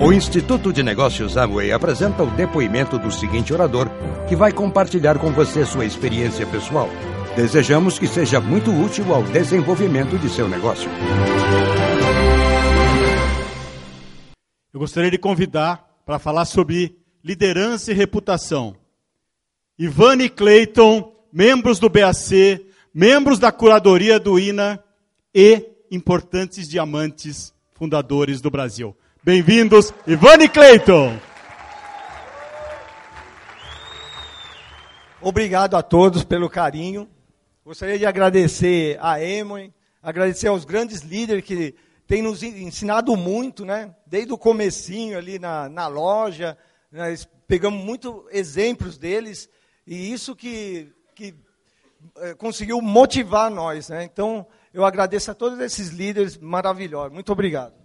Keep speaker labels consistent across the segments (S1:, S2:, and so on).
S1: O Instituto de Negócios Amway apresenta o depoimento do seguinte orador, que vai compartilhar com você sua experiência pessoal. Desejamos que seja muito útil ao desenvolvimento de seu negócio.
S2: Eu gostaria de convidar para falar sobre liderança e reputação. Ivane Clayton, membros do BAC, membros da curadoria do INA e importantes diamantes fundadores do Brasil. Bem-vindos, Ivane Clayton.
S3: Obrigado a todos pelo carinho. Gostaria de agradecer a Emoi, agradecer aos grandes líderes que têm nos ensinado muito, né? Desde o comecinho ali na, na loja, nós pegamos muitos exemplos deles e isso que, que é, conseguiu motivar nós, né? Então, eu agradeço a todos esses líderes maravilhosos. Muito obrigado.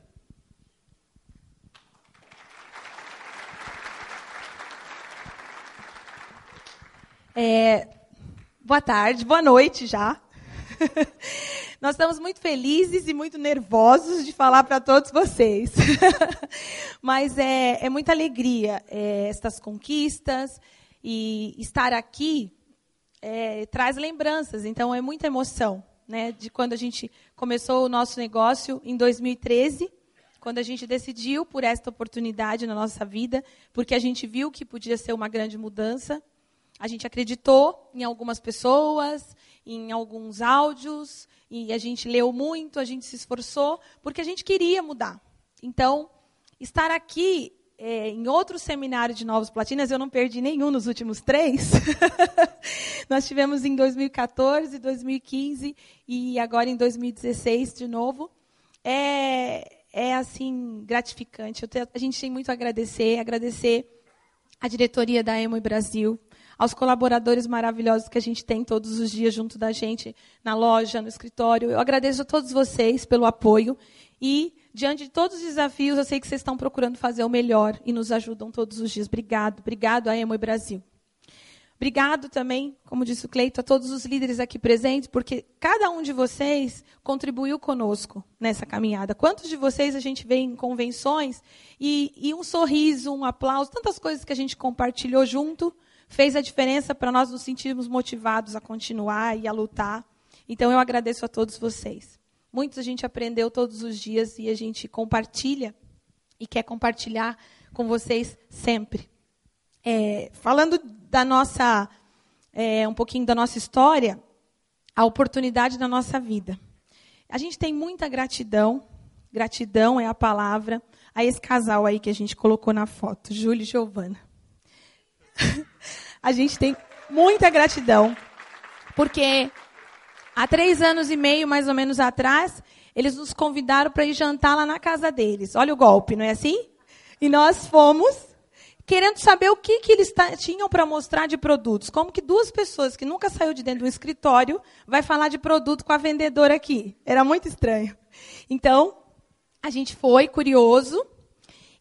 S4: É, boa tarde, boa noite já. Nós estamos muito felizes e muito nervosos de falar para todos vocês. Mas é, é muita alegria é, estas conquistas e estar aqui é, traz lembranças. Então é muita emoção, né? De quando a gente começou o nosso negócio em 2013 quando a gente decidiu por esta oportunidade na nossa vida, porque a gente viu que podia ser uma grande mudança. A gente acreditou em algumas pessoas, em alguns áudios, e a gente leu muito, a gente se esforçou, porque a gente queria mudar. Então, estar aqui é, em outro seminário de Novos Platinas, eu não perdi nenhum nos últimos três. Nós tivemos em 2014, 2015 e agora em 2016 de novo. É, é assim gratificante. Tenho, a gente tem muito a agradecer, agradecer a diretoria da Emo Brasil, aos colaboradores maravilhosos que a gente tem todos os dias junto da gente, na loja, no escritório. Eu agradeço a todos vocês pelo apoio e, diante de todos os desafios, eu sei que vocês estão procurando fazer o melhor e nos ajudam todos os dias. Obrigado, obrigado a Emo Brasil. Obrigado também, como disse o Cleito, a todos os líderes aqui presentes, porque cada um de vocês contribuiu conosco nessa caminhada. Quantos de vocês a gente vê em convenções e, e um sorriso, um aplauso, tantas coisas que a gente compartilhou junto, fez a diferença para nós nos sentirmos motivados a continuar e a lutar. Então eu agradeço a todos vocês. Muitos a gente aprendeu todos os dias e a gente compartilha e quer compartilhar com vocês sempre. É, falando da nossa, é, um pouquinho da nossa história, a oportunidade da nossa vida. A gente tem muita gratidão, gratidão é a palavra, a esse casal aí que a gente colocou na foto, Júlio e Giovana. a gente tem muita gratidão, porque há três anos e meio, mais ou menos atrás, eles nos convidaram para ir jantar lá na casa deles. Olha o golpe, não é assim? E nós fomos querendo saber o que, que eles tinham para mostrar de produtos. Como que duas pessoas que nunca saiu de dentro do escritório vai falar de produto com a vendedora aqui? Era muito estranho. Então, a gente foi curioso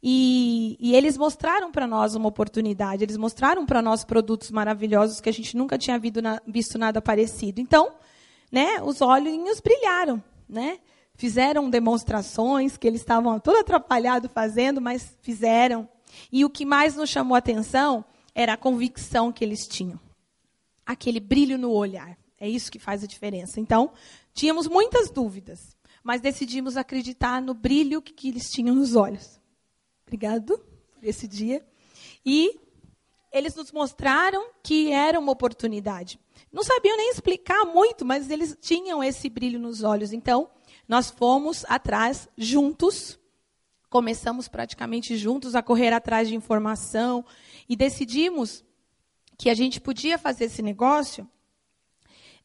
S4: e, e eles mostraram para nós uma oportunidade. Eles mostraram para nós produtos maravilhosos que a gente nunca tinha visto nada parecido. Então, né, os olhinhos brilharam, né? Fizeram demonstrações que eles estavam todo atrapalhados fazendo, mas fizeram. E o que mais nos chamou a atenção era a convicção que eles tinham. Aquele brilho no olhar. É isso que faz a diferença. Então, tínhamos muitas dúvidas, mas decidimos acreditar no brilho que eles tinham nos olhos. Obrigado por esse dia. E eles nos mostraram que era uma oportunidade. Não sabiam nem explicar muito, mas eles tinham esse brilho nos olhos. Então, nós fomos atrás juntos começamos praticamente juntos a correr atrás de informação e decidimos que a gente podia fazer esse negócio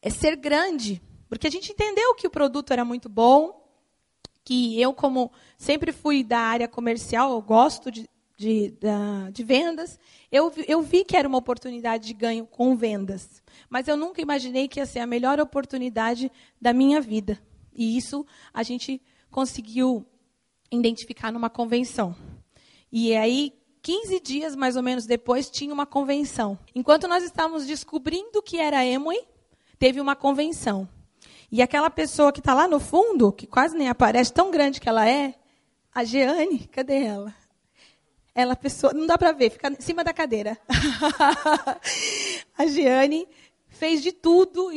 S4: é ser grande, porque a gente entendeu que o produto era muito bom, que eu, como sempre fui da área comercial, eu gosto de, de, de vendas, eu, eu vi que era uma oportunidade de ganho com vendas. Mas eu nunca imaginei que ia ser a melhor oportunidade da minha vida. E isso a gente conseguiu identificar numa convenção. E aí, 15 dias mais ou menos depois, tinha uma convenção. Enquanto nós estávamos descobrindo o que era Emoi, teve uma convenção. E aquela pessoa que está lá no fundo, que quase nem aparece, tão grande que ela é, a Jeane, cadê ela? ela pessoa, não dá para ver, fica em cima da cadeira. a Giane fez de tudo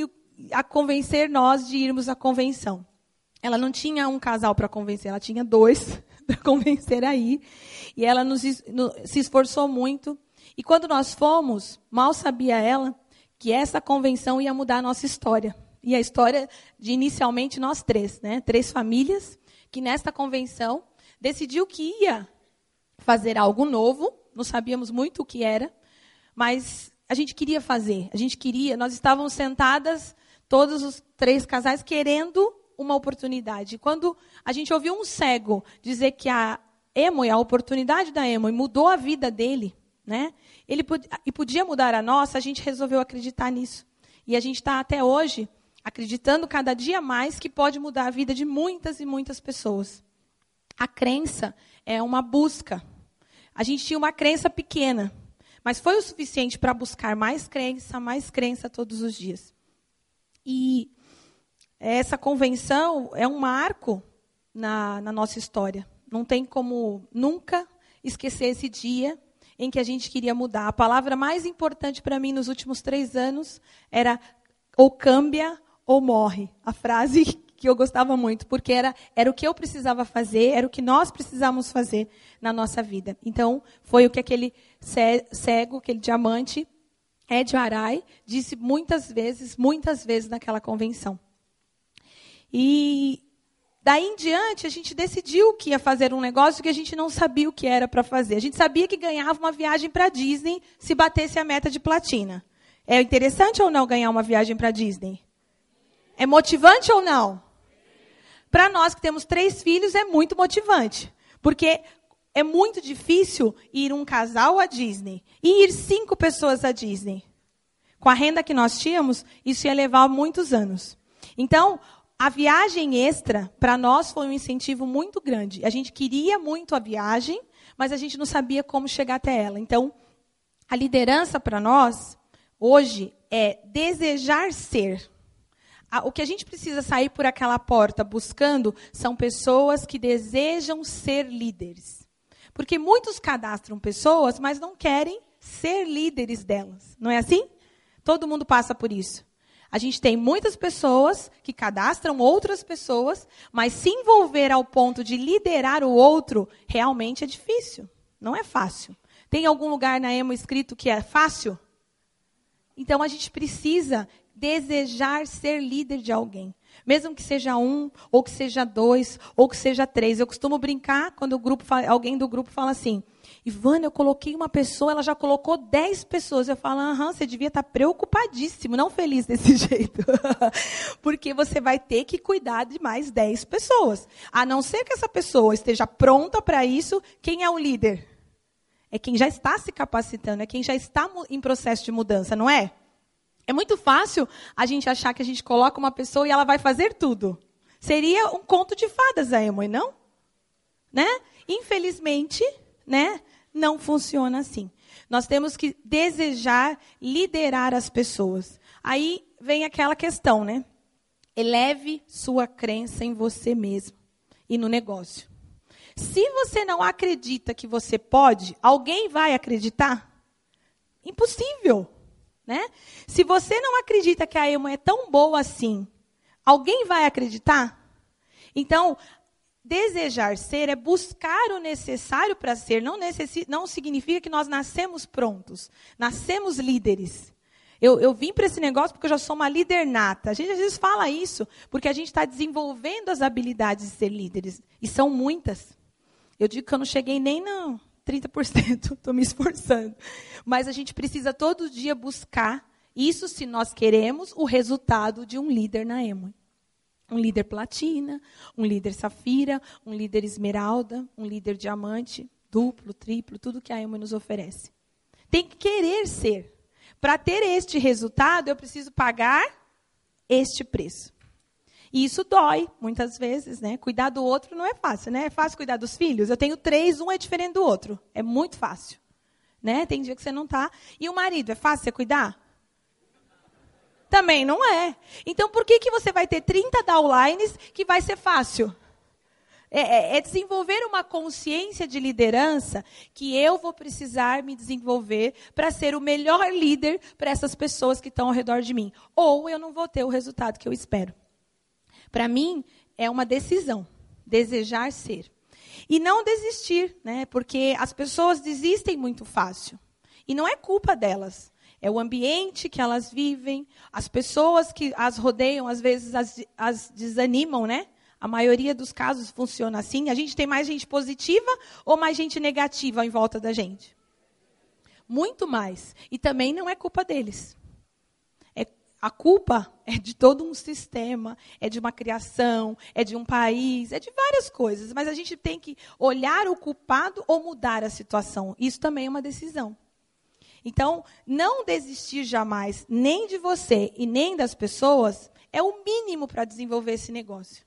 S4: a convencer nós de irmos à convenção. Ela não tinha um casal para convencer, ela tinha dois para convencer aí. E ela nos, no, se esforçou muito. E quando nós fomos, mal sabia ela que essa convenção ia mudar a nossa história. E a história de inicialmente nós três, né? Três famílias que nesta convenção decidiu que ia fazer algo novo, não sabíamos muito o que era, mas a gente queria fazer, a gente queria, nós estávamos sentadas, todos os três casais, querendo uma oportunidade. Quando a gente ouviu um cego dizer que a Emo, a oportunidade da Emo, mudou a vida dele, né? Ele e podia mudar a nossa, a gente resolveu acreditar nisso. E a gente está até hoje acreditando cada dia mais que pode mudar a vida de muitas e muitas pessoas. A crença é uma busca. A gente tinha uma crença pequena, mas foi o suficiente para buscar mais crença, mais crença todos os dias. E essa convenção é um marco na, na nossa história. Não tem como nunca esquecer esse dia em que a gente queria mudar. A palavra mais importante para mim nos últimos três anos era ou cambia ou morre. A frase que eu gostava muito, porque era, era o que eu precisava fazer, era o que nós precisávamos fazer na nossa vida. Então, foi o que aquele cego, aquele diamante, Ed Arai, disse muitas vezes, muitas vezes naquela convenção. E daí em diante, a gente decidiu que ia fazer um negócio que a gente não sabia o que era para fazer. A gente sabia que ganhava uma viagem para Disney se batesse a meta de platina. É interessante ou não ganhar uma viagem para Disney? É motivante ou não? Para nós que temos três filhos, é muito motivante. Porque é muito difícil ir um casal à Disney e ir cinco pessoas à Disney. Com a renda que nós tínhamos, isso ia levar muitos anos. Então, a viagem extra, para nós, foi um incentivo muito grande. A gente queria muito a viagem, mas a gente não sabia como chegar até ela. Então, a liderança para nós, hoje, é desejar ser o que a gente precisa sair por aquela porta buscando são pessoas que desejam ser líderes. Porque muitos cadastram pessoas, mas não querem ser líderes delas. Não é assim? Todo mundo passa por isso. A gente tem muitas pessoas que cadastram outras pessoas, mas se envolver ao ponto de liderar o outro realmente é difícil. Não é fácil. Tem algum lugar na Emo escrito que é fácil? Então a gente precisa desejar ser líder de alguém. Mesmo que seja um, ou que seja dois, ou que seja três. Eu costumo brincar quando o grupo alguém do grupo fala assim: Ivana, eu coloquei uma pessoa, ela já colocou dez pessoas. Eu falo, aham, você devia estar preocupadíssimo, não feliz desse jeito. Porque você vai ter que cuidar de mais dez pessoas. A não ser que essa pessoa esteja pronta para isso, quem é o líder? É quem já está se capacitando, é quem já está em processo de mudança, não é? É muito fácil a gente achar que a gente coloca uma pessoa e ela vai fazer tudo. Seria um conto de fadas a Emoi, não? Né? Infelizmente, né? Não funciona assim. Nós temos que desejar liderar as pessoas. Aí vem aquela questão, né? Eleve sua crença em você mesmo e no negócio. Se você não acredita que você pode, alguém vai acreditar? Impossível. Né? Se você não acredita que a Emo é tão boa assim, alguém vai acreditar? Então, desejar ser é buscar o necessário para ser. Não, não significa que nós nascemos prontos, nascemos líderes. Eu, eu vim para esse negócio porque eu já sou uma líder nata. A gente às vezes fala isso porque a gente está desenvolvendo as habilidades de ser líderes. E são muitas. Eu digo que eu não cheguei nem no, 30%, estou me esforçando. Mas a gente precisa todo dia buscar, isso se nós queremos, o resultado de um líder na Emo. Um líder platina, um líder safira, um líder esmeralda, um líder diamante, duplo, triplo, tudo que a Emo nos oferece. Tem que querer ser. Para ter este resultado, eu preciso pagar este preço. E isso dói, muitas vezes, né? Cuidar do outro não é fácil, né? É fácil cuidar dos filhos? Eu tenho três, um é diferente do outro. É muito fácil. Né? Tem dia que você não está. E o marido, é fácil você cuidar? Também não é. Então, por que, que você vai ter 30 downlines que vai ser fácil? É, é, é, desenvolver uma consciência de liderança que eu vou precisar me desenvolver para ser o melhor líder para essas pessoas que estão ao redor de mim. Ou eu não vou ter o resultado que eu espero. Para mim, é uma decisão. Desejar ser. E não desistir, né? Porque as pessoas desistem muito fácil. E não é culpa delas. É o ambiente que elas vivem, as pessoas que as rodeiam, às vezes as, as desanimam, né? A maioria dos casos funciona assim. A gente tem mais gente positiva ou mais gente negativa em volta da gente? Muito mais. E também não é culpa deles. A culpa é de todo um sistema, é de uma criação, é de um país, é de várias coisas. Mas a gente tem que olhar o culpado ou mudar a situação. Isso também é uma decisão. Então, não desistir jamais, nem de você e nem das pessoas, é o mínimo para desenvolver esse negócio.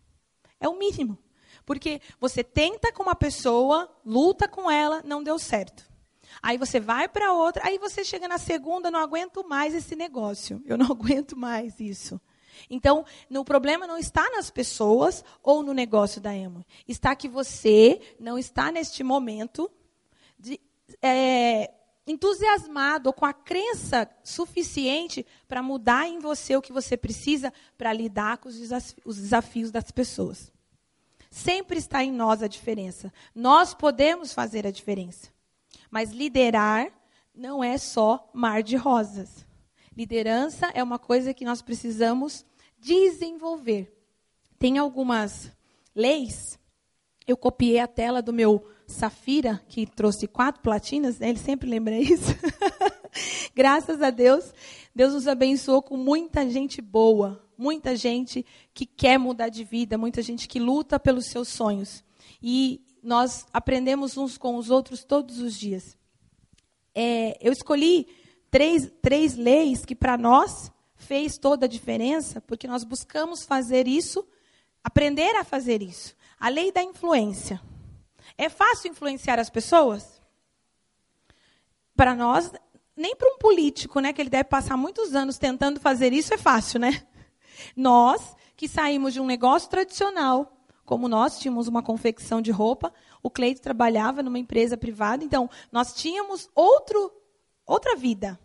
S4: É o mínimo. Porque você tenta com uma pessoa, luta com ela, não deu certo. Aí você vai para outra, aí você chega na segunda, não aguento mais esse negócio. Eu não aguento mais isso. Então, o problema não está nas pessoas ou no negócio da Emo. Está que você não está neste momento de, é, entusiasmado ou com a crença suficiente para mudar em você o que você precisa para lidar com os desafios das pessoas. Sempre está em nós a diferença. Nós podemos fazer a diferença. Mas liderar não é só mar de rosas. Liderança é uma coisa que nós precisamos desenvolver. Tem algumas leis. Eu copiei a tela do meu Safira, que trouxe quatro platinas, né? ele sempre lembra isso. Graças a Deus, Deus nos abençoou com muita gente boa, muita gente que quer mudar de vida, muita gente que luta pelos seus sonhos. E nós aprendemos uns com os outros todos os dias. É, eu escolhi três, três leis que, para nós, fez toda a diferença, porque nós buscamos fazer isso, aprender a fazer isso. A lei da influência. É fácil influenciar as pessoas? Para nós, nem para um político, né, que ele deve passar muitos anos tentando fazer isso, é fácil, né? Nós, que saímos de um negócio tradicional, como nós tínhamos uma confecção de roupa, o Cleito trabalhava numa empresa privada, então nós tínhamos outro, outra vida.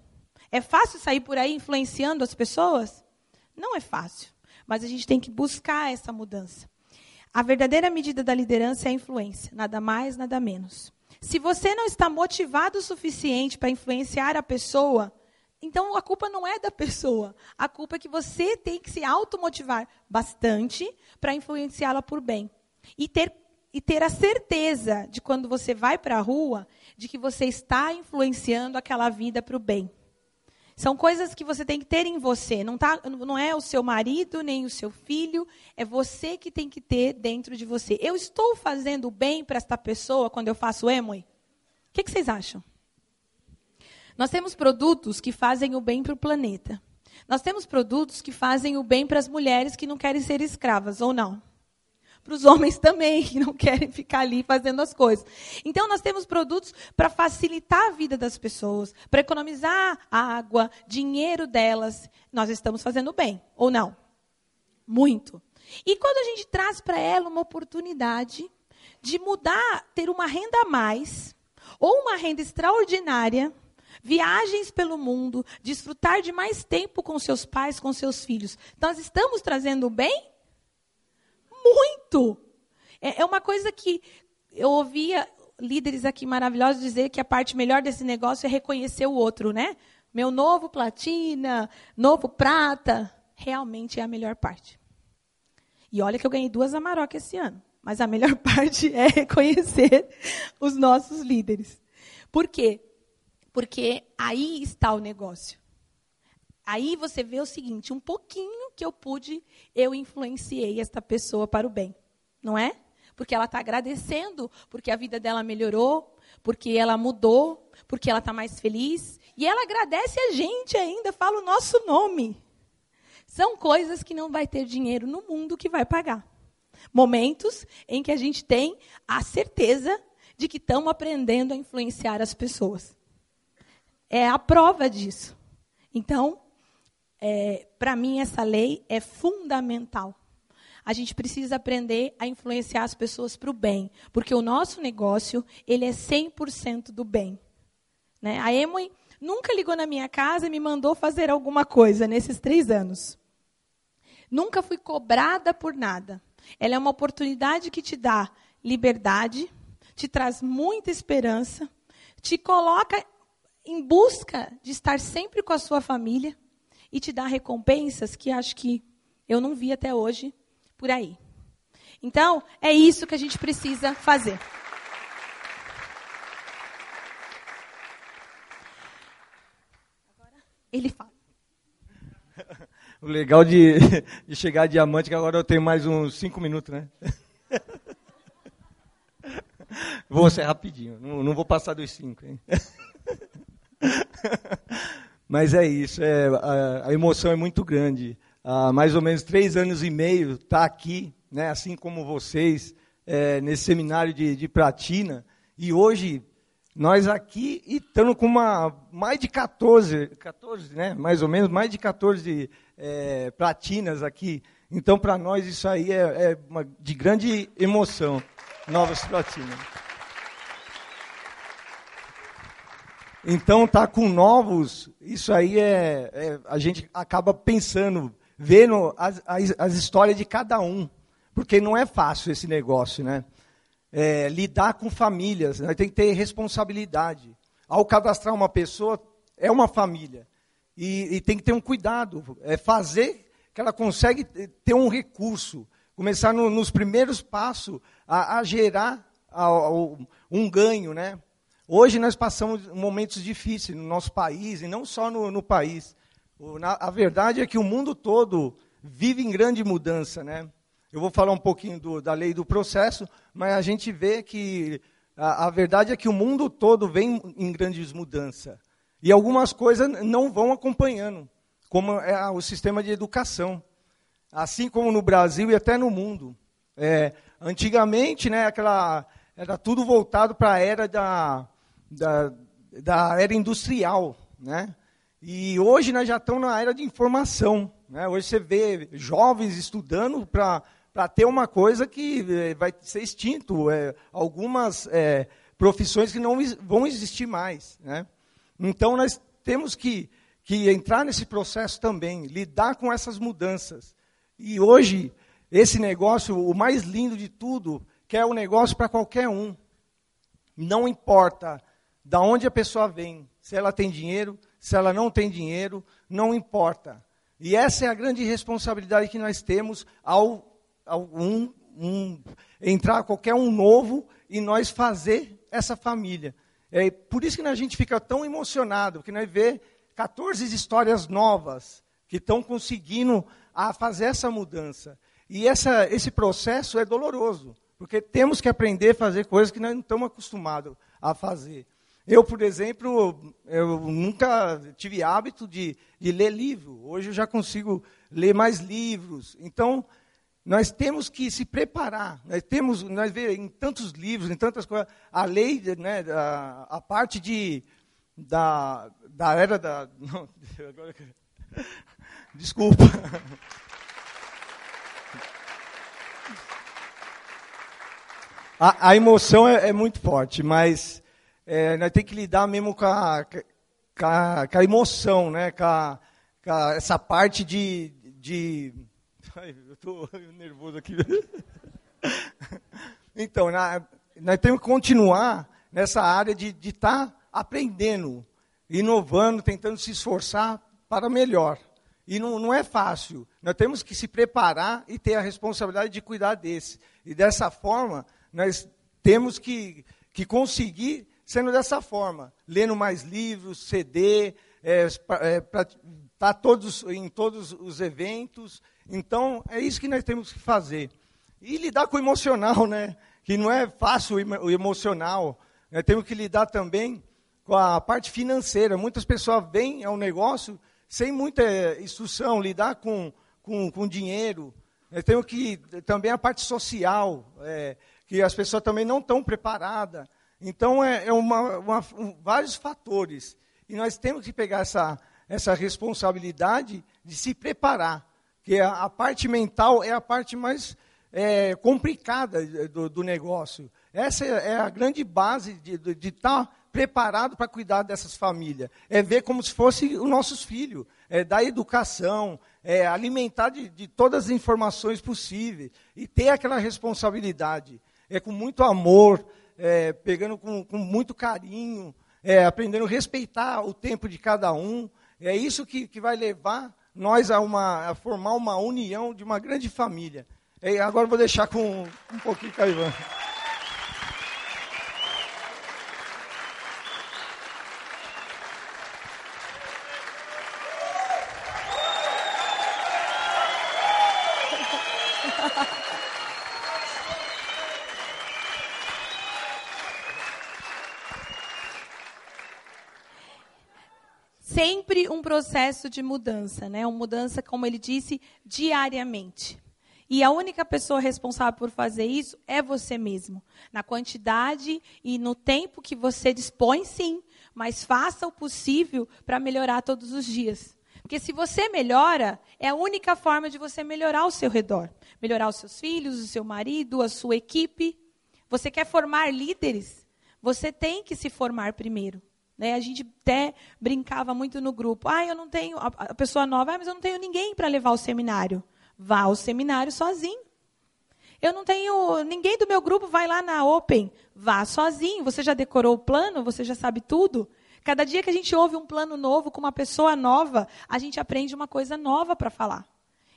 S4: É fácil sair por aí influenciando as pessoas? Não é fácil, mas a gente tem que buscar essa mudança. A verdadeira medida da liderança é a influência, nada mais, nada menos. Se você não está motivado o suficiente para influenciar a pessoa, então a culpa não é da pessoa. A culpa é que você tem que se automotivar bastante para influenciá-la por bem. E ter, e ter a certeza de quando você vai para a rua, de que você está influenciando aquela vida para o bem. São coisas que você tem que ter em você. Não, tá, não é o seu marido, nem o seu filho. É você que tem que ter dentro de você. Eu estou fazendo bem para esta pessoa quando eu faço Emoi? O que, que vocês acham? Nós temos produtos que fazem o bem para o planeta. Nós temos produtos que fazem o bem para as mulheres que não querem ser escravas, ou não? Para os homens também, que não querem ficar ali fazendo as coisas. Então, nós temos produtos para facilitar a vida das pessoas, para economizar água, dinheiro delas. Nós estamos fazendo bem, ou não? Muito. E quando a gente traz para ela uma oportunidade de mudar, ter uma renda a mais, ou uma renda extraordinária, viagens pelo mundo, desfrutar de mais tempo com seus pais, com seus filhos. Nós estamos trazendo o bem? Muito! É, é uma coisa que eu ouvia líderes aqui maravilhosos dizer que a parte melhor desse negócio é reconhecer o outro, né? Meu novo platina, novo prata, realmente é a melhor parte. E olha que eu ganhei duas Amarok esse ano. Mas a melhor parte é reconhecer os nossos líderes. Por quê? Porque aí está o negócio. Aí você vê o seguinte: um pouquinho que eu pude, eu influenciei esta pessoa para o bem. Não é? Porque ela está agradecendo, porque a vida dela melhorou, porque ela mudou, porque ela está mais feliz. E ela agradece a gente ainda, fala o nosso nome. São coisas que não vai ter dinheiro no mundo que vai pagar. Momentos em que a gente tem a certeza de que estamos aprendendo a influenciar as pessoas é a prova disso. Então, é, para mim, essa lei é fundamental. a gente precisa aprender a influenciar as pessoas para o bem, porque o nosso negócio ele é 100% do bem. Né? A Emoi nunca ligou na minha casa e me mandou fazer alguma coisa nesses três anos. Nunca fui cobrada por nada. Ela é uma oportunidade que te dá liberdade, te traz muita esperança, te coloca em busca de estar sempre com a sua família e te dá recompensas que acho que eu não vi até hoje por aí. Então, é isso que a gente precisa fazer. Agora, ele fala.
S3: O legal de, de chegar a diamante é que agora eu tenho mais uns cinco minutos, né? Vou ser rapidinho, não, não vou passar dos cinco. Hein? Mas é isso, é, a, a, emoção é muito grande. Há mais ou menos três anos e meio está aqui, né, assim como vocês, é, nesse seminário de, de Platina. E hoje, nós aqui estamos com uma, mais de 14, 14 né, mais ou menos, mais de 14 é, platinas aqui. Então, para nós, isso aí é, é uma, de grande emoção, novas platinas. Então, tá com novos, isso aí é, é a gente acaba pensando, vendo as, as, as, histórias de cada um, porque não é fácil esse negócio, né? É, lidar com famílias, né? tem que ter responsabilidade. Ao cadastrar uma pessoa, é uma família. E, e tem que ter um cuidado, é fazer que ela consegue ter um recurso, começar no, nos primeiros passos a, a gerar a, a, um ganho, né? Hoje nós passamos momentos difíceis no nosso país, e não só no, no país. O, na, a verdade é que o mundo todo vive em grande mudança. Né? Eu vou falar um pouquinho do, da lei do processo, mas a gente vê que a, a verdade é que o mundo todo vem em grandes mudanças. E algumas coisas não vão acompanhando, como é o sistema de educação. Assim como no Brasil e até no mundo. É, antigamente, né, aquela, era tudo voltado para a era da, da, da era industrial, né? E hoje nós já estamos na era de informação. Né? Hoje você vê jovens estudando para ter uma coisa que eh, vai ser extinto, é, algumas é, profissões que não vão existir mais. Né? Então nós temos que, que entrar nesse processo também, lidar com essas mudanças. E hoje, esse negócio, o mais lindo de tudo, que é o um negócio para qualquer um. Não importa da onde a pessoa vem, se ela tem dinheiro, se ela não tem dinheiro, não importa. E essa é a grande responsabilidade que nós temos ao, ao um, um, entrar qualquer um novo e nós fazer essa família. É por isso que a gente fica tão emocionado, porque nós vê 14 histórias novas que estão conseguindo a fazer essa mudança. E essa, esse processo é doloroso, porque temos que aprender a fazer coisas que nós não estamos acostumados a fazer. Eu, por exemplo, eu nunca tive hábito de, de ler livro. Hoje eu já consigo ler mais livros. Então, nós temos que se preparar. Nós temos, nós vemos em tantos livros, em tantas coisas, a lei, né, a, a parte de da, da era da. Não, agora, desculpa. A, a emoção é, é muito forte, mas é, nós temos que lidar mesmo com a, com a, com a emoção, né? Com, a, com essa parte de. de... Ai, eu estou nervoso aqui. então, na, nós temos que continuar nessa área de estar tá aprendendo, inovando, tentando se esforçar para melhor. E não, não é fácil. Nós temos que se preparar e ter a responsabilidade de cuidar desse. E dessa forma, nós temos que, que conseguir sendo dessa forma, lendo mais livros, CD, é, é, tá todos, em todos os eventos. Então, é isso que nós temos que fazer. E lidar com o emocional, né? que não é fácil o emocional. Nós temos que lidar também com a parte financeira. Muitas pessoas vêm ao negócio sem muita instrução, lidar com, com, com dinheiro. Nós temos que também a parte social, é, que as pessoas também não estão preparadas. Então, é, é uma, uma, um, vários fatores. E nós temos que pegar essa, essa responsabilidade de se preparar. que a, a parte mental é a parte mais é, complicada do, do, negócio. Essa é, é a grande base de estar tá preparado para cuidar dessas famílias. É ver como se fossem os nossos filhos, é dar educação, é alimentar de, de todas as informações possíveis e ter aquela responsabilidade. É com muito amor, é, pegando com, com, muito carinho, é, aprendendo a respeitar o tempo de cada um. É isso que, que vai levar nós a, uma, a formar uma união de uma grande família. E agora vou deixar com um pouquinho com
S4: sempre um processo de mudança, né? Uma mudança, como ele disse, diariamente. E a única pessoa responsável por fazer isso é você mesmo. Na quantidade e no tempo que você dispõe, sim, mas faça o possível para melhorar todos os dias. Porque se você melhora, é a única forma de você melhorar o seu redor. Melhorar os seus filhos, o seu marido, a sua equipe. Você quer formar líderes? Você tem que se formar primeiro. Né? A gente até brincava muito no grupo. Ah, eu não tenho. A pessoa nova, ah, mas eu não tenho ninguém para levar ao seminário. Vá ao seminário sozinho. Eu não tenho. Ninguém do meu grupo vai lá na Open. Vá sozinho. Você já decorou o plano? Você já sabe tudo? Cada dia que a gente ouve um plano novo com uma pessoa nova, a gente aprende uma coisa nova para falar.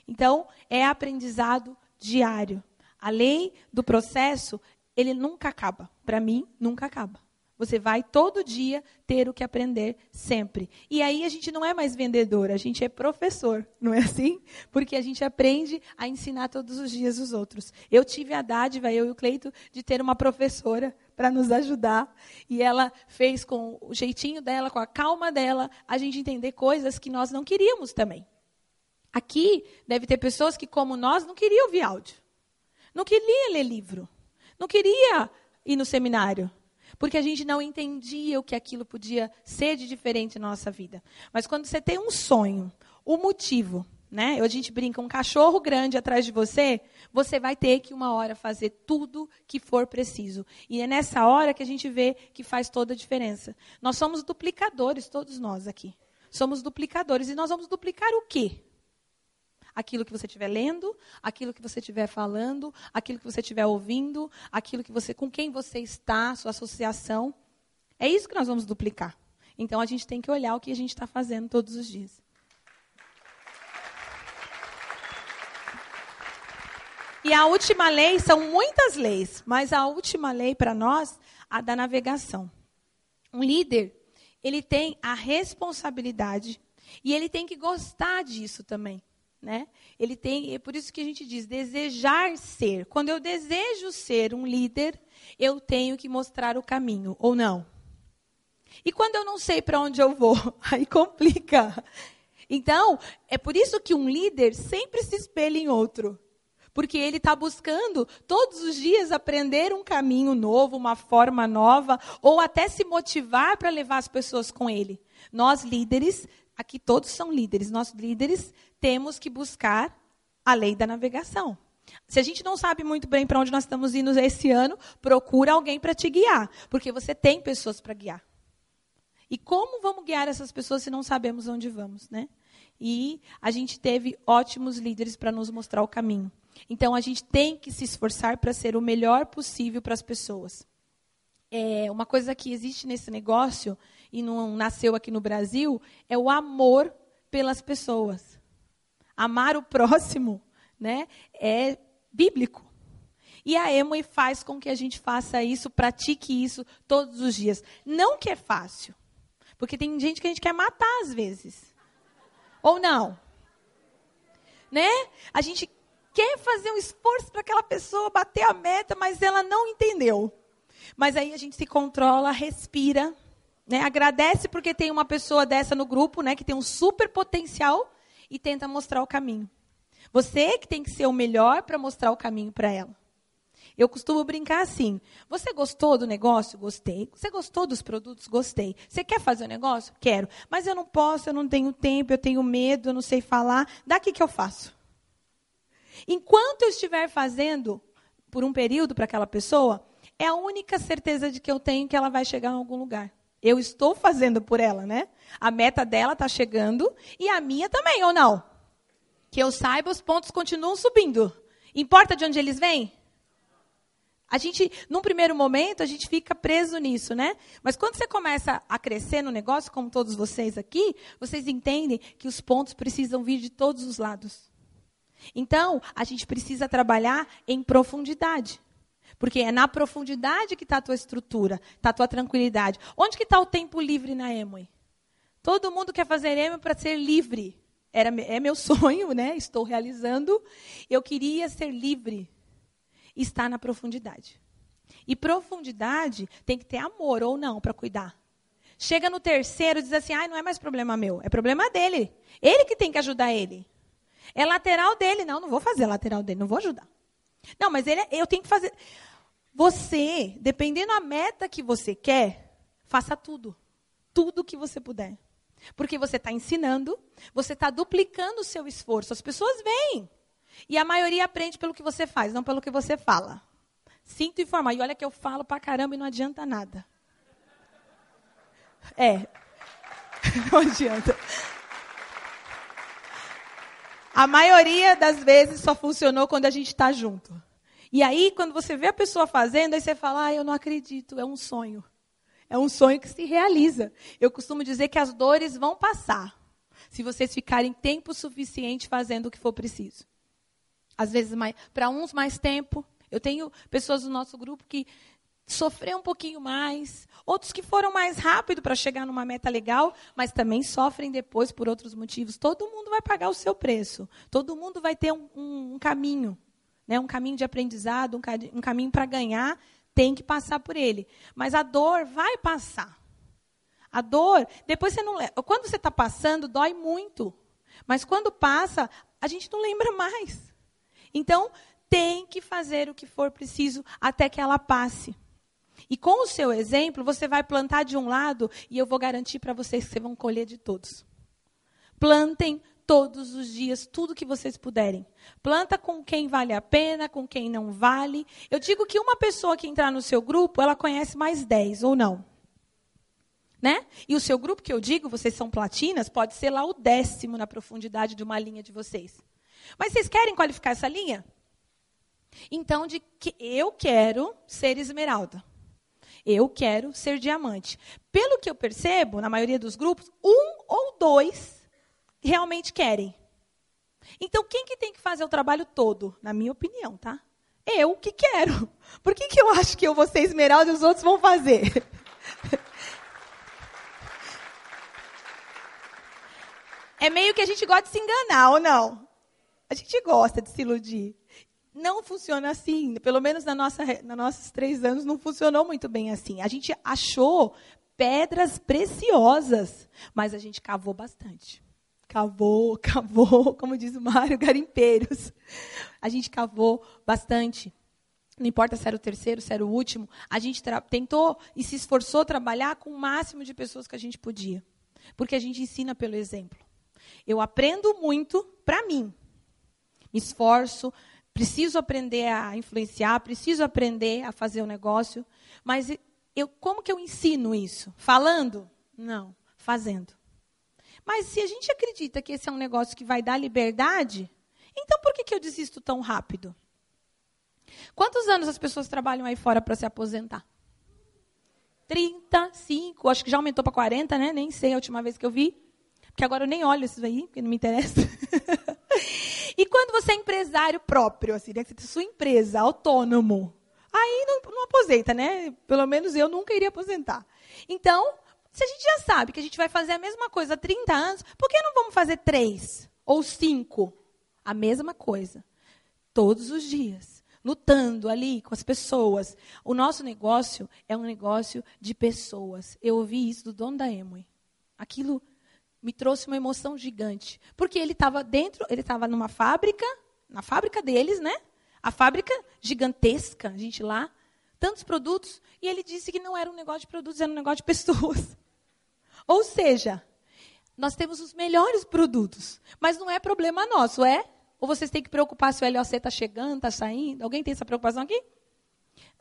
S4: Então, é aprendizado diário. A lei do processo, ele nunca acaba. Para mim, nunca acaba. Você vai todo dia ter o que aprender sempre. E aí a gente não é mais vendedor, a gente é professor, não é assim? Porque a gente aprende a ensinar todos os dias os outros. Eu tive a dádiva, eu e o Cleito, de ter uma professora para nos ajudar. E ela fez com o jeitinho dela, com a calma dela, a gente entender coisas que nós não queríamos também. Aqui deve ter pessoas que, como nós, não queriam ouvir áudio. Não queria ler livro. Não queria ir no seminário porque a gente não entendia o que aquilo podia ser de diferente na nossa vida. Mas quando você tem um sonho, o um motivo, né? A gente brinca, um cachorro grande atrás de você, você vai ter que uma hora fazer tudo que for preciso. E é nessa hora que a gente vê que faz toda a diferença. Nós somos duplicadores, todos nós aqui. Somos duplicadores. E nós vamos duplicar o quê? Aquilo que você estiver lendo, aquilo que você estiver falando, aquilo que você estiver ouvindo, aquilo que você, com quem você está, sua associação. É isso que nós vamos duplicar. Então a gente tem que olhar o que a gente está fazendo todos os dias. E a última lei, são muitas leis, mas a última lei para nós, a da navegação. Um líder, ele tem a responsabilidade e ele tem que gostar disso também. Né? Ele tem, é por isso que a gente diz desejar ser. Quando eu desejo ser um líder, eu tenho que mostrar o caminho, ou não? E quando eu não sei para onde eu vou, aí complica. Então, é por isso que um líder sempre se espelha em outro. Porque ele está buscando todos os dias aprender um caminho novo, uma forma nova, ou até se motivar para levar as pessoas com ele. Nós, líderes, aqui todos são líderes, nós líderes temos que buscar a lei da navegação. Se a gente não sabe muito bem para onde nós estamos indo esse ano, procura alguém para te guiar, porque você tem pessoas para guiar. E como vamos guiar essas pessoas se não sabemos onde vamos, né? E a gente teve ótimos líderes para nos mostrar o caminho. Então a gente tem que se esforçar para ser o melhor possível para as pessoas. É, uma coisa que existe nesse negócio e não nasceu aqui no Brasil é o amor pelas pessoas. Amar o próximo, né, é bíblico. E a Emoi faz com que a gente faça isso, pratique isso todos os dias. Não que é fácil, porque tem gente que a gente quer matar às vezes. Ou não? Né? A gente quer fazer um esforço para aquela pessoa bater a meta, mas ela não entendeu. Mas aí a gente se controla, respira né? Agradece porque tem uma pessoa dessa no grupo, né, que tem um super potencial e tenta mostrar o caminho. Você que tem que ser o melhor para mostrar o caminho para ela. Eu costumo brincar assim: você gostou do negócio? Gostei. Você gostou dos produtos? Gostei. Você quer fazer o negócio? Quero. Mas eu não posso, eu não tenho tempo, eu tenho medo, eu não sei falar. Daqui que eu faço. Enquanto eu estiver fazendo por um período para aquela pessoa, é a única certeza de que eu tenho que ela vai chegar em algum lugar. Eu estou fazendo por ela, né? A meta dela está chegando e a minha também, ou não? Que eu saiba, os pontos continuam subindo. Importa de onde eles vêm? A gente, num primeiro momento, a gente fica preso nisso, né? Mas quando você começa a crescer no negócio, como todos vocês aqui, vocês entendem que os pontos precisam vir de todos os lados. Então, a gente precisa trabalhar em profundidade. Porque é na profundidade que está a tua estrutura, está a tua tranquilidade. Onde que está o tempo livre na Emoi? Todo mundo quer fazer Emoi para ser livre. Era, é meu sonho, né? Estou realizando. Eu queria ser livre. Está na profundidade. E profundidade tem que ter amor ou não para cuidar. Chega no terceiro e diz assim: ah, não é mais problema meu, é problema dele. Ele que tem que ajudar ele. É lateral dele. Não, não vou fazer lateral dele, não vou ajudar. Não, mas ele, é, eu tenho que fazer. Você, dependendo da meta que você quer, faça tudo. Tudo que você puder. Porque você está ensinando, você está duplicando o seu esforço. As pessoas veem. E a maioria aprende pelo que você faz, não pelo que você fala. Sinto informar. E olha que eu falo pra caramba e não adianta nada. É. Não adianta. A maioria das vezes só funcionou quando a gente está junto. E aí, quando você vê a pessoa fazendo, aí você fala, ah, eu não acredito, é um sonho. É um sonho que se realiza. Eu costumo dizer que as dores vão passar, se vocês ficarem tempo suficiente fazendo o que for preciso. Às vezes, para uns, mais tempo. Eu tenho pessoas do nosso grupo que sofrer um pouquinho mais, outros que foram mais rápido para chegar numa meta legal, mas também sofrem depois por outros motivos. Todo mundo vai pagar o seu preço. Todo mundo vai ter um, um, um caminho, né? um caminho de aprendizado, um, caminho para ganhar, tem que passar por ele. Mas a dor vai passar. A dor, depois você não Quando você está passando, dói muito. Mas quando passa, a gente não lembra mais. Então, tem que fazer o que for preciso até que ela passe. E com o seu exemplo, você vai plantar de um lado e eu vou garantir para vocês que vocês vão colher de todos. Plantem todos os dias tudo que vocês puderem. Planta com quem vale a pena, com quem não vale. Eu digo que uma pessoa que entrar no seu grupo, ela conhece mais 10 ou não. Né? E o seu grupo que eu digo, vocês são platinas, pode ser lá o décimo na profundidade de uma linha de vocês. Mas vocês querem qualificar essa linha? Então, de que eu quero ser esmeralda. Eu quero ser diamante. Pelo que eu percebo, na maioria dos grupos, um ou dois realmente querem. Então, quem que tem que fazer o trabalho todo? Na minha opinião, tá? Eu que quero. Por que, que eu acho que eu vou ser esmeralda e os outros vão fazer? É meio que a gente gosta de se enganar, ou não? A gente gosta de se iludir não funciona assim. Pelo menos na nossa, nos nossos três anos não funcionou muito bem assim. A gente achou pedras preciosas, mas a gente cavou bastante. Cavou, cavou, como diz o Mário, garimpeiros. A gente cavou bastante. Não importa se era o terceiro, se era o último, a gente tentou e se esforçou trabalhar com o máximo de pessoas que a gente podia. Porque a gente ensina pelo exemplo. Eu aprendo muito para mim. Me esforço, preciso aprender a influenciar, preciso aprender a fazer o um negócio, mas eu como que eu ensino isso? Falando? Não, fazendo. Mas se a gente acredita que esse é um negócio que vai dar liberdade, então por que, que eu desisto tão rápido? Quantos anos as pessoas trabalham aí fora para se aposentar? 35, acho que já aumentou para 40, né? Nem sei a última vez que eu vi. Porque agora eu nem olho isso aí, porque não me interessa. E quando você é empresário próprio, assim, né? Você tem sua empresa, autônomo, aí não, não aposenta, né? Pelo menos eu nunca iria aposentar. Então, se a gente já sabe que a gente vai fazer a mesma coisa há 30 anos, por que não vamos fazer três ou cinco? A mesma coisa. Todos os dias. Lutando ali com as pessoas. O nosso negócio é um negócio de pessoas. Eu ouvi isso do dono da Emoi. Aquilo me trouxe uma emoção gigante. Porque ele estava dentro, ele estava numa fábrica, na fábrica deles, né? A fábrica gigantesca, a gente lá, tantos produtos, e ele disse que não era um negócio de produtos, era um negócio de pessoas. Ou seja, nós temos os melhores produtos, mas não é problema nosso, é? Ou vocês têm que preocupar se o LOC está chegando, está saindo? Alguém tem essa preocupação aqui?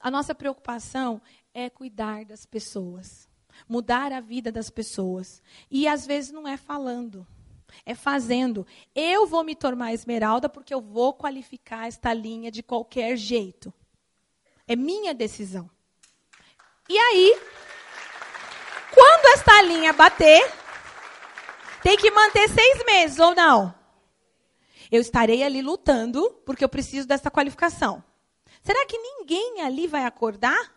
S4: A nossa preocupação é cuidar das pessoas, mudar a vida das pessoas. E às vezes não é falando, é fazendo. Eu vou me tornar esmeralda porque eu vou qualificar esta linha de qualquer jeito. É minha decisão. E aí, esta linha bater, tem que manter seis meses ou não? Eu estarei ali lutando porque eu preciso dessa qualificação. Será que ninguém ali vai acordar?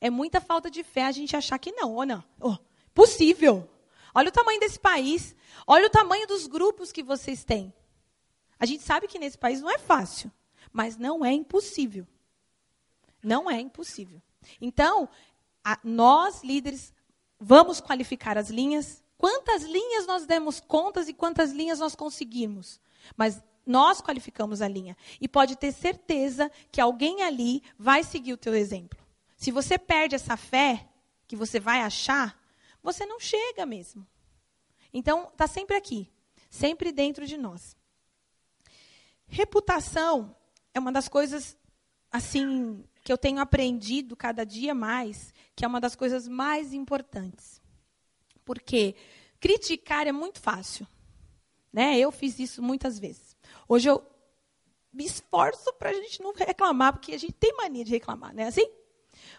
S4: É muita falta de fé a gente achar que não, ou não? Oh, possível. Olha o tamanho desse país. Olha o tamanho dos grupos que vocês têm. A gente sabe que nesse país não é fácil, mas não é impossível. Não é impossível. Então, a, nós, líderes, vamos qualificar as linhas. Quantas linhas nós demos contas e quantas linhas nós conseguimos? Mas nós qualificamos a linha. E pode ter certeza que alguém ali vai seguir o teu exemplo. Se você perde essa fé que você vai achar, você não chega mesmo. Então, está sempre aqui, sempre dentro de nós. Reputação é uma das coisas, assim, que eu tenho aprendido cada dia mais, que é uma das coisas mais importantes. Porque criticar é muito fácil. Né? Eu fiz isso muitas vezes. Hoje eu me esforço para a gente não reclamar, porque a gente tem mania de reclamar, não é assim?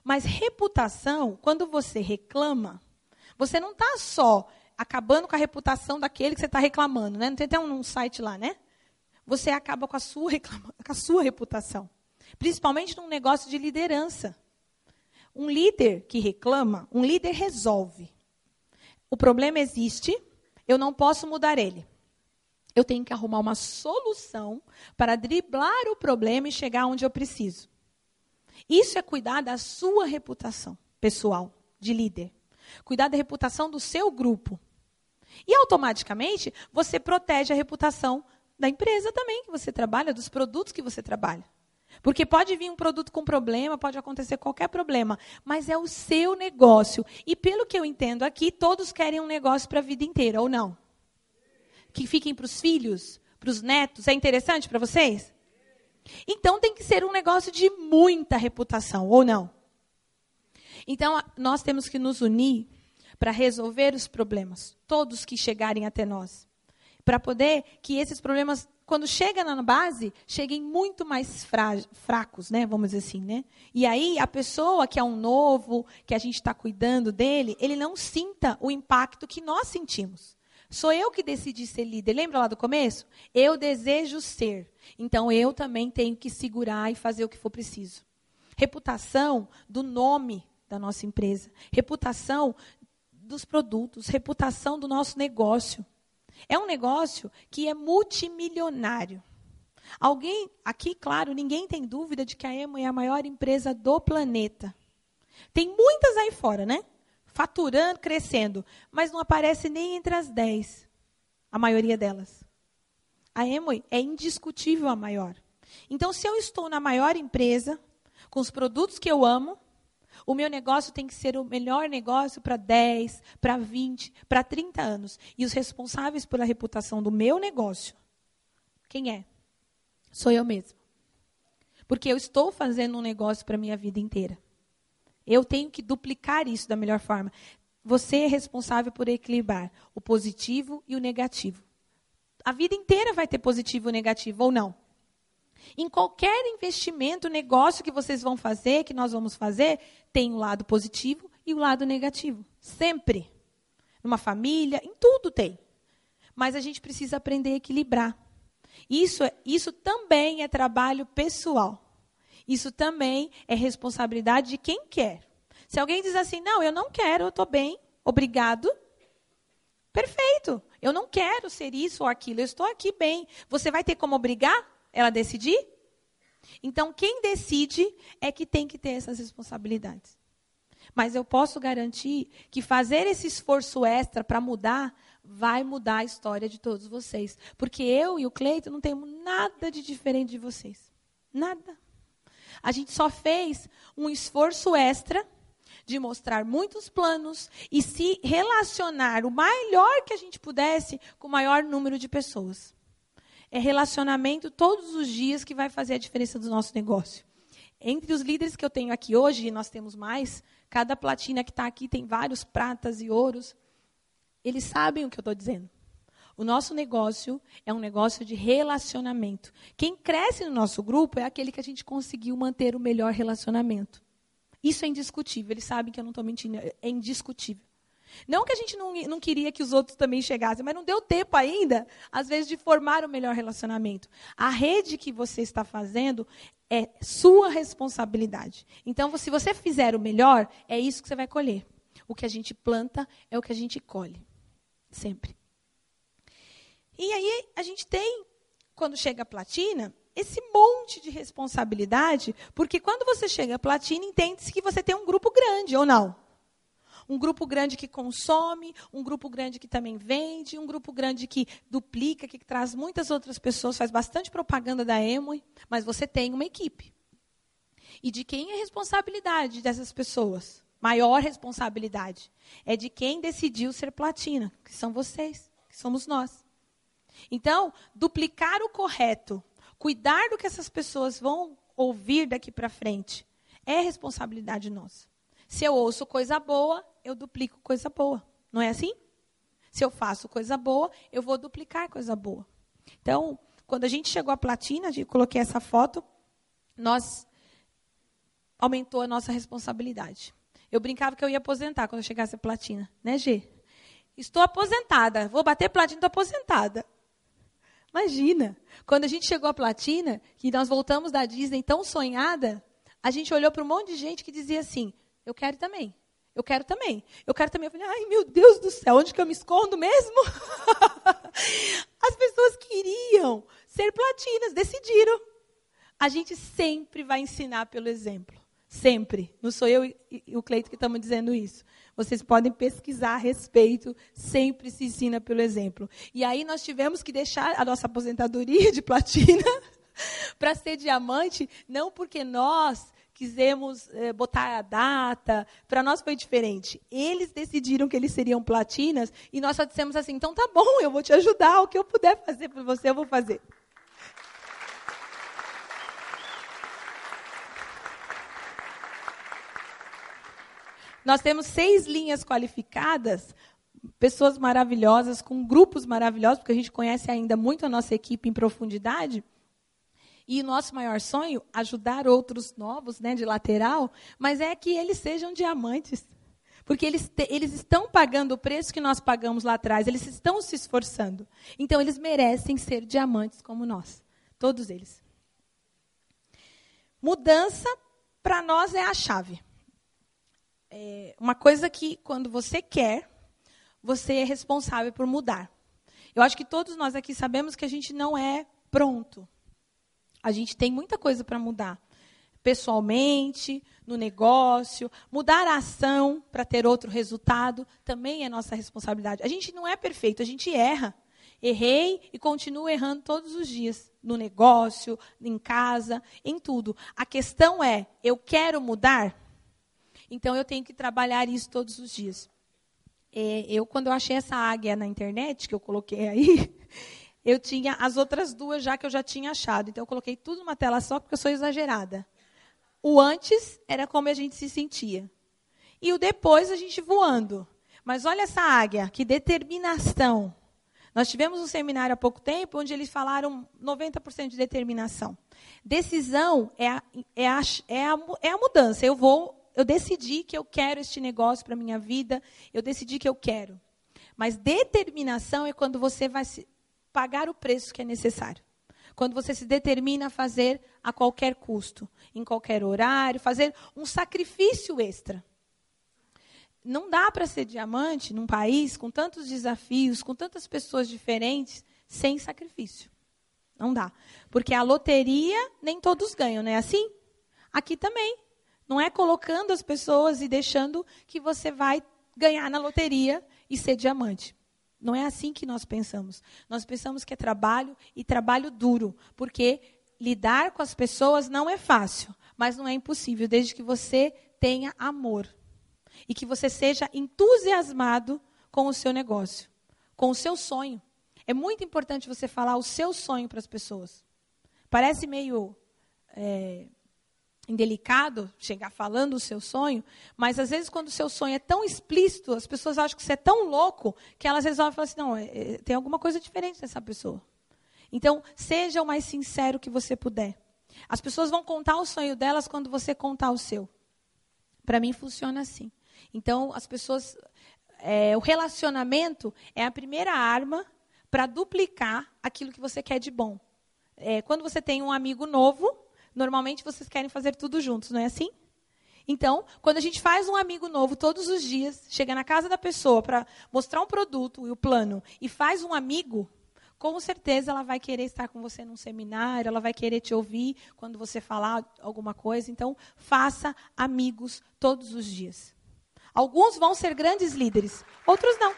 S4: Mas reputação, quando você reclama, você não está só acabando com a reputação daquele que você está reclamando, né? Não tem até um, um, site lá, né? Você acaba com a sua reclama, com a sua reputação, principalmente num negócio de liderança. Um líder que reclama, um líder resolve. O problema existe, eu não posso mudar ele. Eu tenho que arrumar uma solução para driblar o problema e chegar onde eu preciso. Isso é cuidar da sua reputação pessoal de líder. Cuidar da reputação do seu grupo. E automaticamente você protege a reputação da empresa também que você trabalha, dos produtos que você trabalha. Porque pode vir um produto com problema, pode acontecer qualquer problema, mas é o seu negócio. E pelo que eu entendo aqui, todos querem um negócio para a vida inteira, ou não? que fiquem para os filhos, para os netos, é interessante para vocês? Então tem que ser um negócio de muita reputação, ou não? Então nós temos que nos unir para resolver os problemas, todos que chegarem até nós. Para poder que esses problemas, quando chegam na base, cheguem muito mais fracos, né? Vamos dizer assim, né? E aí a pessoa que é um novo, que a gente está cuidando dele, ele não sinta o impacto que nós sentimos. Sou eu que decidi ser líder. Lembra lá do começo? Eu desejo ser. Então eu também tenho que segurar e fazer o que for preciso. Reputação do nome da nossa empresa. Reputação dos produtos. Reputação do nosso negócio. É um negócio que é multimilionário. Alguém, aqui, claro, ninguém tem dúvida de que a Emo é a maior empresa do planeta. Tem muitas aí fora, né? faturando, crescendo, mas não aparece nem entre as dez, a maioria delas. A Emoi é indiscutível a maior. Então, se eu estou na maior empresa, com os produtos que eu amo, o meu negócio tem que ser o melhor negócio para 10, para 20, para 30 anos. E os responsáveis pela reputação do meu negócio, quem é? Sou eu mesmo. Porque eu estou fazendo um negócio para a minha vida inteira. Eu tenho que duplicar isso da melhor forma. Você é responsável por equilibrar o positivo e o negativo. A vida inteira vai ter positivo e negativo, ou não? Em qualquer investimento, negócio que vocês vão fazer, que nós vamos fazer, tem o lado positivo e o lado negativo. Sempre. Numa família, em tudo tem. Mas a gente precisa aprender a equilibrar. Isso, isso também é trabalho pessoal. Isso também é responsabilidade de quem quer. Se alguém diz assim, não, eu não quero, eu estou bem, obrigado. Perfeito. Eu não quero ser isso ou aquilo, eu estou aqui bem. Você vai ter como obrigar ela decidir? Então, quem decide é que tem que ter essas responsabilidades. Mas eu posso garantir que fazer esse esforço extra para mudar vai mudar a história de todos vocês. Porque eu e o Cleito não temos nada de diferente de vocês. Nada. A gente só fez um esforço extra de mostrar muitos planos e se relacionar o melhor que a gente pudesse com o maior número de pessoas. É relacionamento todos os dias que vai fazer a diferença do nosso negócio. Entre os líderes que eu tenho aqui hoje, e nós temos mais, cada platina que está aqui tem vários pratas e ouros. Eles sabem o que eu estou dizendo. O nosso negócio é um negócio de relacionamento. Quem cresce no nosso grupo é aquele que a gente conseguiu manter o melhor relacionamento. Isso é indiscutível. Eles sabem que eu não estou mentindo. É indiscutível. Não que a gente não, não queria que os outros também chegassem, mas não deu tempo ainda, às vezes, de formar o melhor relacionamento. A rede que você está fazendo é sua responsabilidade. Então, se você fizer o melhor, é isso que você vai colher. O que a gente planta é o que a gente colhe. Sempre. E aí, a gente tem, quando chega a platina, esse monte de responsabilidade, porque quando você chega à platina, entende-se que você tem um grupo grande, ou não? Um grupo grande que consome, um grupo grande que também vende, um grupo grande que duplica, que traz muitas outras pessoas, faz bastante propaganda da Emoi, mas você tem uma equipe. E de quem é a responsabilidade dessas pessoas? Maior responsabilidade é de quem decidiu ser platina, que são vocês, que somos nós. Então, duplicar o correto Cuidar do que essas pessoas vão ouvir daqui para frente é responsabilidade nossa. Se eu ouço coisa boa, eu duplico coisa boa. Não é assim? Se eu faço coisa boa, eu vou duplicar coisa boa. Então, quando a gente chegou à platina, eu coloquei essa foto, nós aumentou a nossa responsabilidade. Eu brincava que eu ia aposentar quando eu chegasse à platina, né, G? Estou aposentada, vou bater platina, estou aposentada. Imagina, quando a gente chegou à platina, que nós voltamos da Disney tão sonhada, a gente olhou para um monte de gente que dizia assim: Eu quero também, eu quero também, eu quero também. Eu falei: Ai, meu Deus do céu, onde que eu me escondo mesmo? As pessoas queriam ser platinas, decidiram. A gente sempre vai ensinar pelo exemplo. Sempre. Não sou eu e o Cleito que estamos dizendo isso. Vocês podem pesquisar a respeito, sempre se ensina pelo exemplo. E aí nós tivemos que deixar a nossa aposentadoria de platina para ser diamante, não porque nós quisemos eh, botar a data, para nós foi diferente. Eles decidiram que eles seriam platinas e nós só dissemos assim: então tá bom, eu vou te ajudar, o que eu puder fazer por você, eu vou fazer. Nós temos seis linhas qualificadas, pessoas maravilhosas, com grupos maravilhosos, porque a gente conhece ainda muito a nossa equipe em profundidade. E nosso maior sonho, ajudar outros novos, né, de lateral, mas é que eles sejam diamantes. Porque eles, te, eles estão pagando o preço que nós pagamos lá atrás, eles estão se esforçando. Então, eles merecem ser diamantes como nós. Todos eles. Mudança, para nós, é a chave é uma coisa que, quando você quer, você é responsável por mudar. Eu acho que todos nós aqui sabemos que a gente não é pronto. A gente tem muita coisa para mudar. Pessoalmente, no negócio, mudar a ação para ter outro resultado também é nossa responsabilidade. A gente não é perfeito, a gente erra. Errei e continuo errando todos os dias, no negócio, em casa, em tudo. A questão é: eu quero mudar? Então eu tenho que trabalhar isso todos os dias. É, eu, quando eu achei essa águia na internet, que eu coloquei aí, eu tinha as outras duas já que eu já tinha achado. Então eu coloquei tudo numa tela só porque eu sou exagerada. O antes era como a gente se sentia. E o depois a gente voando. Mas olha essa águia, que determinação. Nós tivemos um seminário há pouco tempo onde eles falaram 90% de determinação. Decisão é a, é, a, é, a, é a mudança. Eu vou eu decidi que eu quero este negócio para minha vida, eu decidi que eu quero. Mas determinação é quando você vai pagar o preço que é necessário. Quando você se determina a fazer a qualquer custo, em qualquer horário, fazer um sacrifício extra. Não dá para ser diamante num país com tantos desafios, com tantas pessoas diferentes, sem sacrifício. Não dá. Porque a loteria nem todos ganham, não é assim? Aqui também. Não é colocando as pessoas e deixando que você vai ganhar na loteria e ser diamante. Não é assim que nós pensamos. Nós pensamos que é trabalho e trabalho duro, porque lidar com as pessoas não é fácil, mas não é impossível, desde que você tenha amor e que você seja entusiasmado com o seu negócio, com o seu sonho. É muito importante você falar o seu sonho para as pessoas. Parece meio é, indelicado chegar falando o seu sonho, mas às vezes quando o seu sonho é tão explícito, as pessoas acham que você é tão louco que elas resolvem falar assim: não, é, é, tem alguma coisa diferente nessa pessoa. Então, seja o mais sincero que você puder. As pessoas vão contar o sonho delas quando você contar o seu. Para mim, funciona assim. Então, as pessoas. É, o relacionamento é a primeira arma para duplicar aquilo que você quer de bom. É, quando você tem um amigo novo, normalmente vocês querem fazer tudo juntos, não é assim? Então, quando a gente faz um amigo novo todos os dias, chega na casa da pessoa para mostrar um produto e o plano e faz um amigo, com certeza ela vai querer estar com você num seminário, ela vai querer te ouvir quando você falar alguma coisa. Então, faça amigos todos os dias. Alguns vão ser grandes líderes, outros não.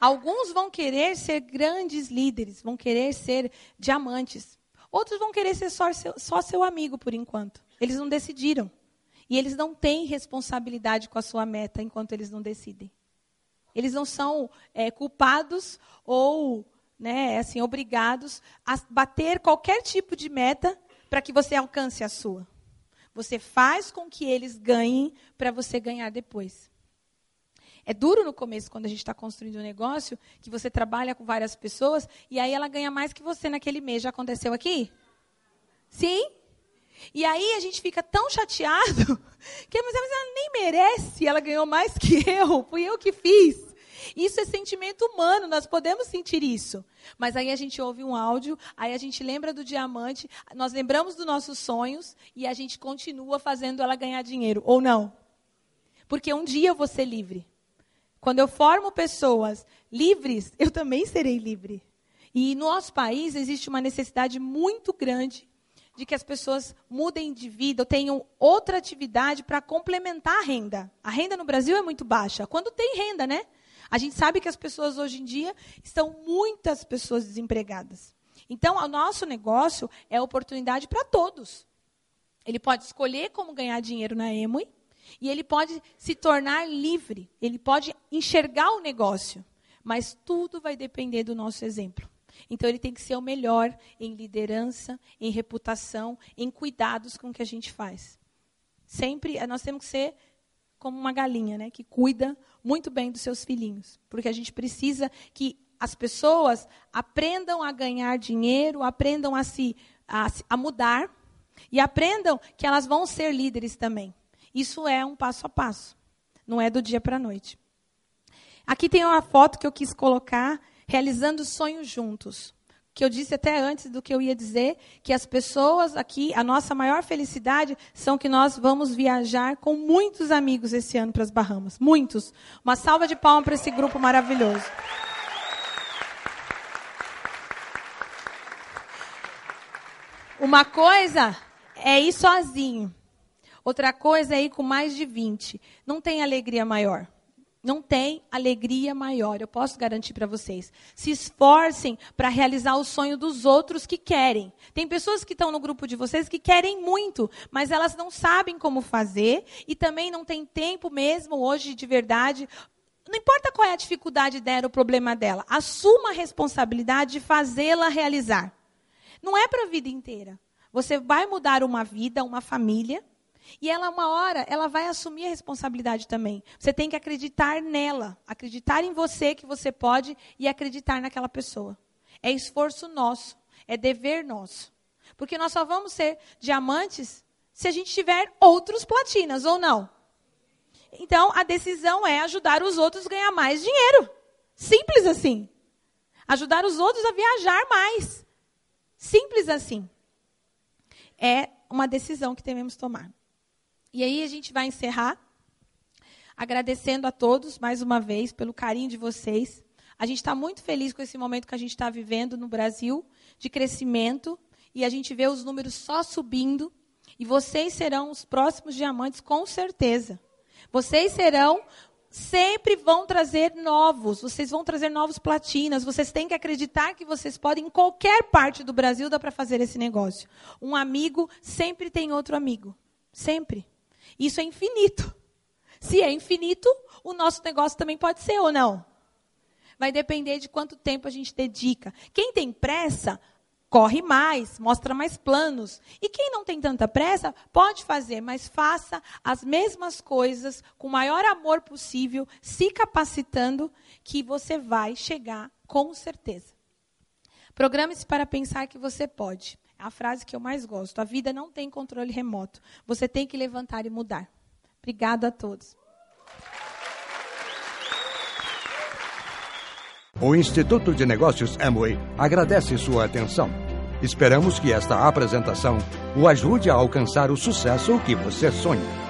S4: Alguns vão querer ser grandes líderes, vão querer ser diamantes. Outros vão querer ser só seu, só seu amigo por enquanto. Eles não decidiram. E eles não têm responsabilidade com a sua meta enquanto eles não decidem. Eles não são é, culpados ou né, assim, obrigados a bater qualquer tipo de meta para que você alcance a sua. Você faz com que eles ganhem para você ganhar depois. É duro no começo, quando a gente está construindo um negócio, que você trabalha com várias pessoas e aí ela ganha mais que você naquele mês. Já aconteceu aqui? Sim? E aí a gente fica tão chateado que mas ela nem merece, ela ganhou mais que eu, fui eu que fiz. Isso é sentimento humano, nós podemos sentir isso. Mas aí a gente ouve um áudio, aí a gente lembra do diamante, nós lembramos dos nossos sonhos e a gente continua fazendo ela ganhar dinheiro, ou não? Porque um dia eu vou ser livre. Quando eu formo pessoas livres, eu também serei livre. E no nosso país existe uma necessidade muito grande de que as pessoas mudem de vida ou tenham outra atividade para complementar a renda. A renda no Brasil é muito baixa. Quando tem renda, né? A gente sabe que as pessoas hoje em dia estão muitas pessoas desempregadas. Então, o nosso negócio é oportunidade para todos. Ele pode escolher como ganhar dinheiro na Emui e ele pode se tornar livre. Ele pode enxergar o negócio, mas tudo vai depender do nosso exemplo. Então ele tem que ser o melhor em liderança, em reputação, em cuidados com o que a gente faz. Sempre nós temos que ser como uma galinha, né, que cuida muito bem dos seus filhinhos, porque a gente precisa que as pessoas aprendam a ganhar dinheiro, aprendam a se a, a mudar e aprendam que elas vão ser líderes também. Isso é um passo a passo, não é do dia para a noite. Aqui tem uma foto que eu quis colocar realizando sonhos juntos. Que eu disse até antes do que eu ia dizer, que as pessoas aqui, a nossa maior felicidade são que nós vamos viajar com muitos amigos esse ano para as Bahamas. Muitos. Uma salva de palmas para esse grupo maravilhoso. Uma coisa é ir sozinho. Outra coisa é ir com mais de 20. Não tem alegria maior. Não tem alegria maior, eu posso garantir para vocês. Se esforcem para realizar o sonho dos outros que querem. Tem pessoas que estão no grupo de vocês que querem muito, mas elas não sabem como fazer e também não têm tempo mesmo hoje de verdade. Não importa qual é a dificuldade dela, o problema dela, assuma a responsabilidade de fazê-la realizar. Não é para a vida inteira. Você vai mudar uma vida, uma família, e ela, uma hora, ela vai assumir a responsabilidade também. Você tem que acreditar nela, acreditar em você que você pode e acreditar naquela pessoa. É esforço nosso, é dever nosso. Porque nós só vamos ser diamantes se a gente tiver outros platinas, ou não? Então, a decisão é ajudar os outros a ganhar mais dinheiro. Simples assim. Ajudar os outros a viajar mais. Simples assim. É uma decisão que devemos tomar. E aí a gente vai encerrar agradecendo a todos mais uma vez pelo carinho de vocês. A gente está muito feliz com esse momento que a gente está vivendo no Brasil de crescimento e a gente vê os números só subindo. E vocês serão os próximos diamantes, com certeza. Vocês serão, sempre vão trazer novos. Vocês vão trazer novos platinas. Vocês têm que acreditar que vocês podem, em qualquer parte do Brasil, dá para fazer esse negócio. Um amigo sempre tem outro amigo. Sempre. Isso é infinito. Se é infinito, o nosso negócio também pode ser ou não? Vai depender de quanto tempo a gente dedica. Quem tem pressa, corre mais, mostra mais planos. E quem não tem tanta pressa, pode fazer, mas faça as mesmas coisas com o maior amor possível, se capacitando, que você vai chegar com certeza. Programe-se para pensar que você pode. A frase que eu mais gosto. A vida não tem controle remoto. Você tem que levantar e mudar. Obrigado a todos.
S1: O Instituto de Negócios Amway agradece sua atenção. Esperamos que esta apresentação o ajude a alcançar o sucesso que você sonha.